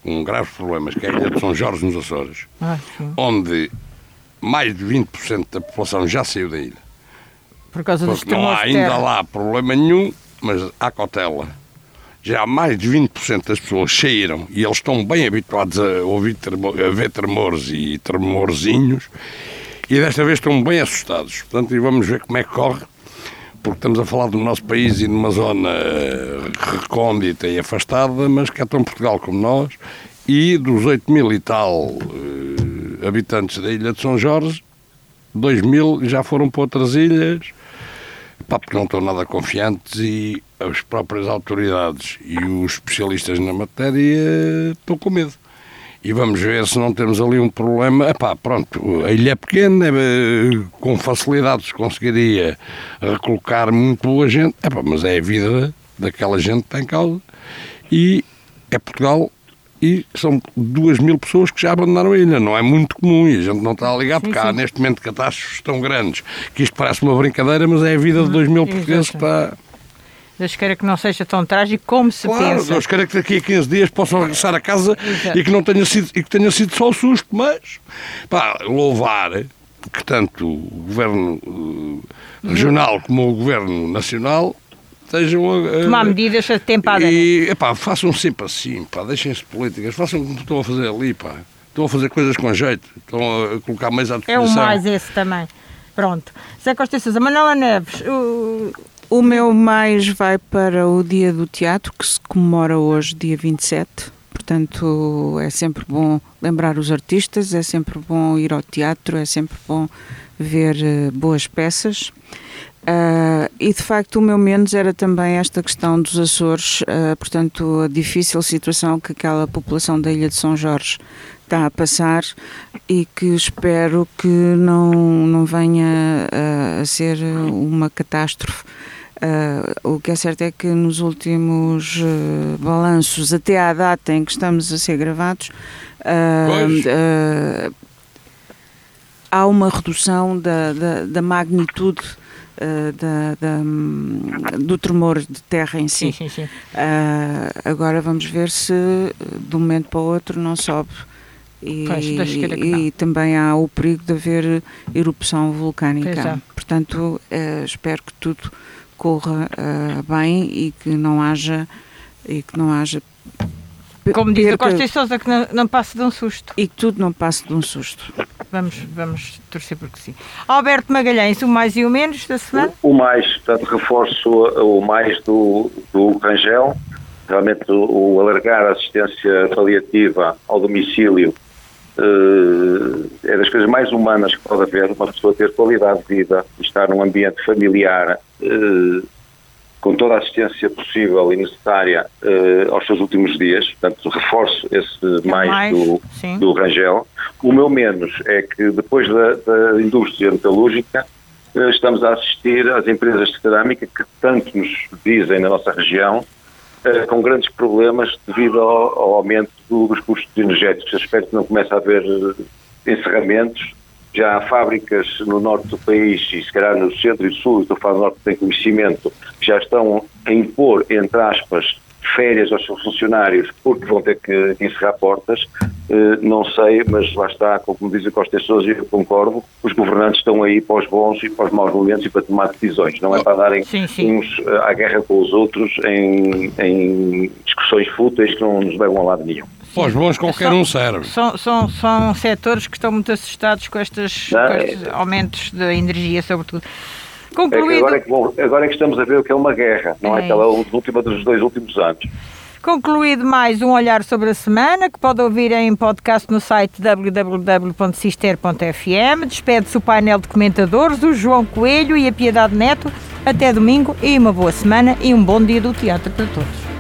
com graves problemas, que é a Ilha de São Jorge nos Açores, Ah, onde mais de 20% da população já saiu da ilha. Por causa dos não há ainda lá problema nenhum, mas há cautela. Já mais de 20% das pessoas saíram e eles estão bem habituados a, ouvir a ver tremores e tremorzinhos e desta vez estão bem assustados. Portanto, e vamos ver como é que corre, porque estamos a falar do nosso país e numa zona eh, recôndita e afastada, mas que é tão Portugal como nós, e dos 8 mil e tal eh, habitantes da ilha de São Jorge, 2 mil já foram para outras ilhas, pá, porque não estão nada confiantes e as próprias autoridades e os especialistas na matéria estão com medo. E vamos ver se não temos ali um problema. Epá, pronto, a ilha é pequena, eh, com facilidade se conseguiria recolocar muito boa gente, Epá, mas é a vida daquela gente que está em causa. E é Portugal e são duas mil pessoas que já abandonaram a ilha. Não é muito comum e a gente não está a ligar, porque há neste momento catástrofes tão grandes que isto parece uma brincadeira, mas é a vida de dois mil portugueses que está. Deus queira que não seja tão trágico como se Claro, pensa. Deus queira que daqui a 15 dias possam regressar a casa Exato. e que, não tenha sido, e que tenha sido só o susto, mas pá, louvar que tanto o Governo eh, regional como o Governo nacional estejam a, Tomar medidas atempadas. e epá, façam sempre assim, pá, deixem-se de políticas, façam como estão a fazer ali, pá. Estão a fazer coisas com jeito, estão a colocar meios à É disposição. o mais esse também. Pronto. Zé Costa Sousa, Manuela Neves, o- O meu mais vai para o Dia do Teatro, que se comemora hoje, dia 27. Portanto, é sempre bom lembrar os artistas, é sempre bom ir ao teatro, é sempre bom ver eh, boas peças. Ah, e de facto, o meu menos era também esta questão dos Açores, ah, portanto, a difícil situação que aquela população da Ilha de São Jorge está a passar e que espero que não, não venha ah, a ser uma catástrofe. Ah, o que é certo é que nos últimos ah, balanços, até à data em que estamos a ser gravados, ah, há uma redução da, da, da magnitude da, da, do tremor de terra em si. sim, sim, sim. Agora vamos ver se de um momento para o outro não sobe. E, Pois, e também há o perigo de haver erupção Pois é. vulcânica. Portanto, eh, espero que tudo corra ah, bem e que não haja e que não haja Como diz a Costa e Sousa, que não, não passe de um susto. e que tudo não passe de um susto. Vamos, vamos torcer porque sim. Alberto Magalhães, o mais e o menos da semana? O o mais, portanto, reforço o mais do, do Rangel, realmente o, o alargar a assistência paliativa ao domicílio eh, é das coisas mais humanas que pode haver, uma pessoa ter qualidade de vida, estar num ambiente familiar, eh, com toda a assistência possível e necessária eh, aos seus últimos dias, portanto, reforço esse mais, mais, do, sim. do Rangel. O meu menos é que depois da, da indústria metalúrgica eh, estamos a assistir às empresas de cerâmica que tanto nos dizem na nossa região eh, com grandes problemas devido ao, ao aumento dos custos energéticos. Espero que não comece a haver eh, encerramentos. Já há fábricas no norte do país e se calhar no centro e sul, estou do norte que tem conhecimento, já estão a impor, entre aspas, férias aos seus funcionários porque vão ter que encerrar portas. Eh, não sei, mas lá está, como diz a Costa e Sousa, e eu concordo, os governantes estão aí para os bons e para os maus momentos e para tomar decisões. Não é para darem Sim, sim. uns eh, à guerra com os outros em, em discussões fúteis que não nos levam a lado nenhum. Para os bons qualquer Só- um serve. São, são, são setores que estão muito assustados com, estas, Não, com é- estes aumentos da energia, sobretudo. É Concluído, agora, é que, bom, agora é que estamos a ver o que é uma guerra, não é, É aquela última dos dois últimos anos. concluído mais um olhar sobre a semana, que pode ouvir em podcast no site www.cister.fm. Despede-se o painel de comentadores, o João Coelho e a Piedade Neto. Até domingo e uma boa semana e um bom dia do teatro para todos.